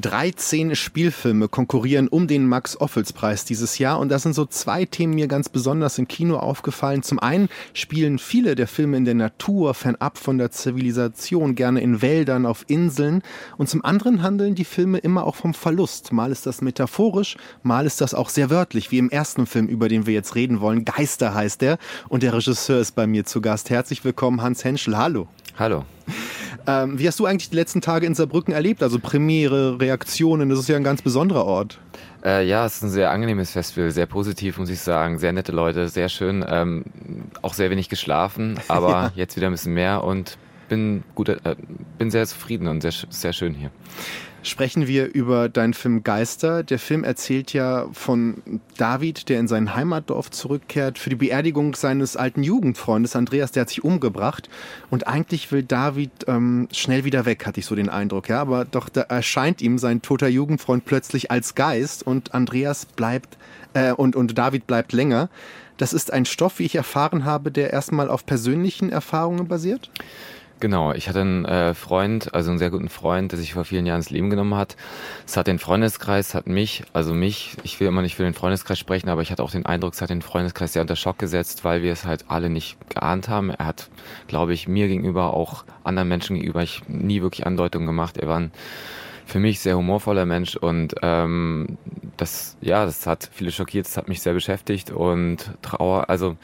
13 Spielfilme konkurrieren um den Max-Ophüls-Preis dieses Jahr und da sind so zwei Themen mir ganz besonders im Kino aufgefallen. Zum einen spielen viele der Filme in der Natur, fernab von der Zivilisation, gerne in Wäldern, auf Inseln und zum anderen handeln die Filme immer auch vom Verlust. Mal ist das metaphorisch, mal ist das auch sehr wörtlich, wie im ersten Film, über den wir jetzt reden wollen. Geister heißt der und der Regisseur ist bei mir zu Gast. Herzlich willkommen, Hans Henschel. Hallo. Hallo. Ähm, wie hast du eigentlich die letzten Tage in Saarbrücken erlebt? Also Premiere, Reaktionen, das ist ja ein ganz besonderer Ort. Äh, ja, es ist ein sehr angenehmes Festival, sehr positiv, muss ich sagen. Sehr nette Leute, sehr schön. Ähm, auch sehr wenig geschlafen, aber ja. jetzt wieder ein bisschen mehr und bin, gut, äh, bin sehr zufrieden und sehr, sehr schön hier sprechen wir über deinen Film Geister. Der Film erzählt ja von David, der in sein Heimatdorf zurückkehrt für die Beerdigung seines alten Jugendfreundes Andreas, der hat sich umgebracht. Und eigentlich will David ähm, schnell wieder weg, hatte ich so den Eindruck. Ja, aber doch da erscheint ihm sein toter Jugendfreund plötzlich als Geist und Andreas bleibt äh, und, und David bleibt länger. Das ist ein Stoff, wie ich erfahren habe, der erstmal auf persönlichen Erfahrungen basiert? Genau, ich hatte einen äh, Freund, also einen sehr guten Freund, der sich vor vielen Jahren das Leben genommen hat. Es hat den Freundeskreis, hat mich, also mich, ich will immer nicht für den Freundeskreis sprechen, aber ich hatte auch den Eindruck, es hat den Freundeskreis sehr unter Schock gesetzt, weil wir es halt alle nicht geahnt haben. Er hat, glaube ich, mir gegenüber, auch anderen Menschen gegenüber, ich nie wirklich Andeutungen gemacht. Er war ein für mich sehr humorvoller Mensch und ähm, das, ja, das hat viele schockiert, das hat mich sehr beschäftigt und Trauer, also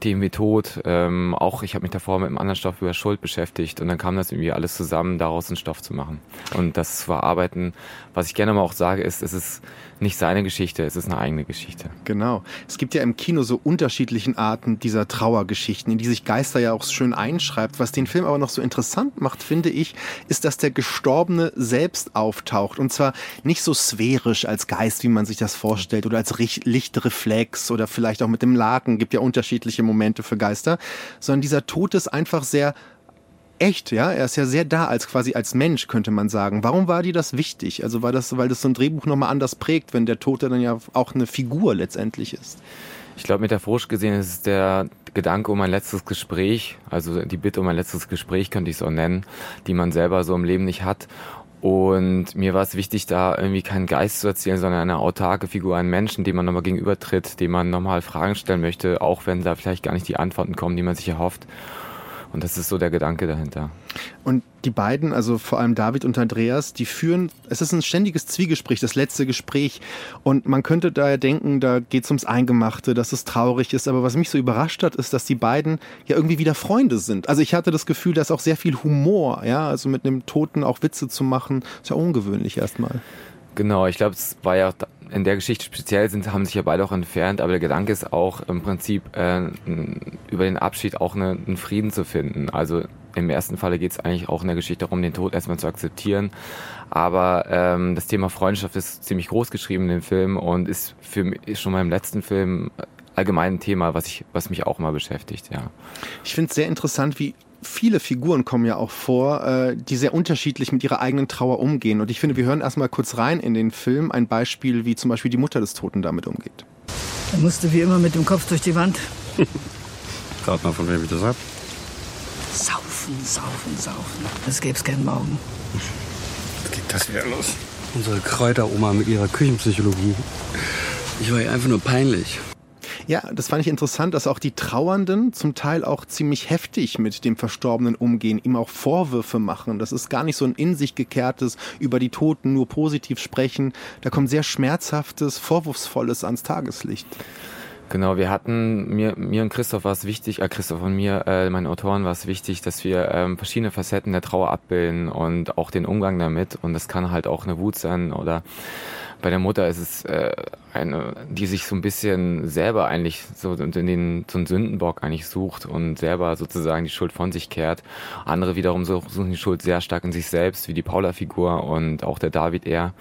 Themen wie Tod, ähm, auch ich habe mich davor mit einem anderen Stoff über Schuld beschäftigt und dann kam das irgendwie alles zusammen, daraus einen Stoff zu machen. Und das zu verarbeiten, was ich gerne mal auch sage, ist, es ist nicht seine Geschichte, es ist eine eigene Geschichte. Genau. Es gibt ja im Kino so unterschiedlichen Arten dieser Trauergeschichten, in die sich Geister ja auch schön einschreibt. Was den Film aber noch so interessant macht, finde ich, ist, dass der Gestorbene selbst auftaucht. Und zwar nicht so sphärisch als Geist, wie man sich das vorstellt, oder als Lichtreflex oder vielleicht auch mit dem Laken. Gibt ja unterschiedliche Momente für Geister, sondern dieser Tod ist einfach sehr echt, ja. Er ist ja sehr da als quasi als Mensch, könnte man sagen. Warum war dir das wichtig? Also war das, weil das so ein Drehbuch nochmal anders prägt, wenn der Tote dann ja auch eine Figur letztendlich ist? Ich glaube, metaphorisch gesehen ist es der Gedanke um ein letztes Gespräch, also die Bitte um ein letztes Gespräch, könnte ich es auch nennen, die man selber so im Leben nicht hat. Und mir war es wichtig, da irgendwie keinen Geist zu erzählen, sondern eine autarke Figur, einen Menschen, dem man nochmal gegenübertritt, dem man nochmal Fragen stellen möchte, auch wenn da vielleicht gar nicht die Antworten kommen, die man sich erhofft. Und das ist so der Gedanke dahinter. Und die beiden, also vor allem David und Andreas, die führen, es ist ein ständiges Zwiegespräch, das letzte Gespräch. Und man könnte daher denken, da geht es ums Eingemachte, dass es traurig ist. Aber was mich so überrascht hat, ist, dass die beiden ja irgendwie wieder Freunde sind. Also ich hatte das Gefühl, dass auch sehr viel Humor, ja, also mit einem Toten auch Witze zu machen, ist ja ungewöhnlich erstmal. Genau, ich glaube, es war ja in der Geschichte speziell sind, haben sich ja beide auch entfernt, aber der Gedanke ist auch im Prinzip äh, über den Abschied auch eine, einen Frieden zu finden. Also im ersten Falle geht es eigentlich auch in der Geschichte darum, den Tod erstmal zu akzeptieren. Aber ähm, das Thema Freundschaft ist ziemlich groß geschrieben in dem Film und ist für mich schon mal im letzten Film allgemein ein Thema, was ich, was mich auch mal beschäftigt, ja. Ich finde es sehr interessant, wie viele Figuren kommen ja auch vor, äh, die sehr unterschiedlich mit ihrer eigenen Trauer umgehen. Und ich finde, wir hören erstmal kurz rein in den Film ein Beispiel, wie zum Beispiel die Mutter des Toten damit umgeht. Er musste wie immer mit dem Kopf durch die Wand. Rat mal, von wem ich das hab. Saufen, saufen, saufen. Es gäbe keinen Morgen. Was geht das wieder los? Unsere Kräuteroma mit ihrer Küchenpsychologie. Ich war ihr einfach nur peinlich. Ja, das fand ich interessant, dass auch die Trauernden zum Teil auch ziemlich heftig mit dem Verstorbenen umgehen, ihm auch Vorwürfe machen. Das ist gar nicht so ein in sich gekehrtes, über die Toten nur positiv sprechen. Da kommt sehr schmerzhaftes, vorwurfsvolles ans Tageslicht. Genau, wir hatten, mir, mir und Christoph war es wichtig, äh, Christoph und mir, äh, meinen Autoren war es wichtig, dass wir ähm, verschiedene Facetten der Trauer abbilden und auch den Umgang damit. Und das kann halt auch eine Wut sein oder bei der Mutter ist es äh, eine, die sich so ein bisschen selber eigentlich so in den so einen Sündenbock eigentlich sucht und selber sozusagen die Schuld von sich kehrt. Andere wiederum suchen die Schuld sehr stark in sich selbst, wie die Paula-Figur und auch der David eher.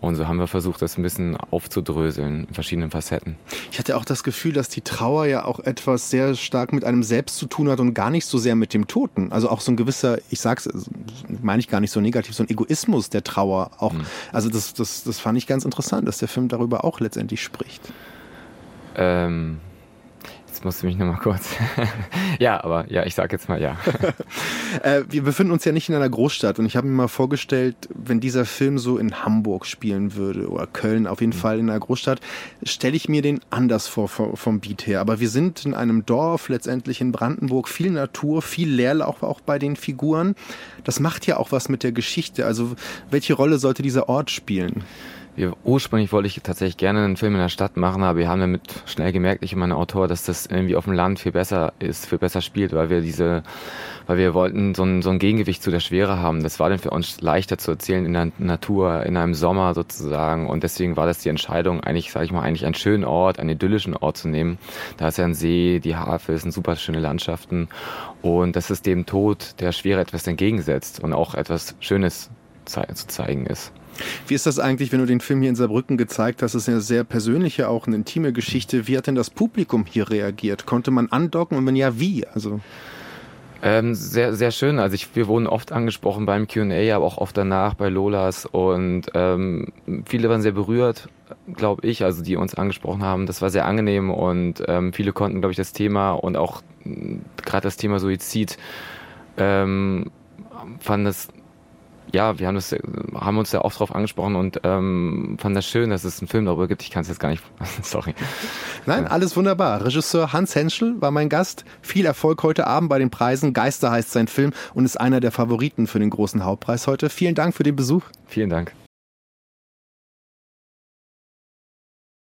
Und so haben wir versucht, das ein bisschen aufzudröseln in verschiedenen Facetten. Ich hatte auch das Gefühl, dass die Trauer ja auch etwas sehr stark mit einem selbst zu tun hat und gar nicht so sehr mit dem Toten. Also auch so ein gewisser, ich sag's, meine ich gar nicht so negativ, so ein Egoismus der Trauer auch. Mhm. Also das, das, das fand ich ganz interessant, dass der Film darüber auch letztendlich spricht. Ähm, Jetzt musst du mich nochmal kurz. ja, aber ja, ich sag jetzt mal ja. äh, wir befinden uns ja nicht in einer Großstadt und ich habe mir mal vorgestellt, wenn dieser Film so in Hamburg spielen würde oder Köln, auf jeden mhm. Fall in einer Großstadt, stelle ich mir den anders vor vom Beat her. Aber wir sind in einem Dorf, letztendlich in Brandenburg, viel Natur, viel Leerlauf auch bei den Figuren. Das macht ja auch was mit der Geschichte. Also welche Rolle sollte dieser Ort spielen? Wir, ursprünglich wollte ich tatsächlich gerne einen Film in der Stadt machen, aber wir haben damit schnell gemerkt, ich und mein Autor, dass das irgendwie auf dem Land viel besser ist, viel besser spielt, weil wir diese, weil wir wollten so ein, so ein Gegengewicht zu der Schwere haben. Das war dann für uns leichter zu erzählen in der Natur, in einem Sommer sozusagen. Und deswegen war das die Entscheidung, eigentlich, sage ich mal, eigentlich einen schönen Ort, einen idyllischen Ort zu nehmen. Da ist ja ein See, die Hafe, es sind super schöne Landschaften. Und dass es dem Tod der Schwere etwas entgegensetzt und auch etwas Schönes zu zeigen ist. Wie ist das eigentlich, wenn du den Film hier in Saarbrücken gezeigt hast? Das ist eine sehr persönliche, auch eine intime Geschichte. Wie hat denn das Publikum hier reagiert? Konnte man andocken und wenn ja, wie? Also ähm, sehr, sehr schön. Also ich, wir wurden oft angesprochen beim Q&A, aber auch oft danach bei Lolas und ähm, viele waren sehr berührt, glaube ich, also die uns angesprochen haben. Das war sehr angenehm und ähm, viele konnten, glaube ich, das Thema und auch gerade das Thema Suizid ähm, fanden das ja, wir haben, das, haben uns ja oft drauf angesprochen und ähm, fanden das schön, dass es einen Film darüber gibt. Ich kann es jetzt gar nicht. Sorry. Nein, alles wunderbar. Regisseur Hans Henschel war mein Gast. Viel Erfolg heute Abend bei den Preisen. Geister heißt sein Film und ist einer der Favoriten für den großen Hauptpreis heute. Vielen Dank für den Besuch. Vielen Dank.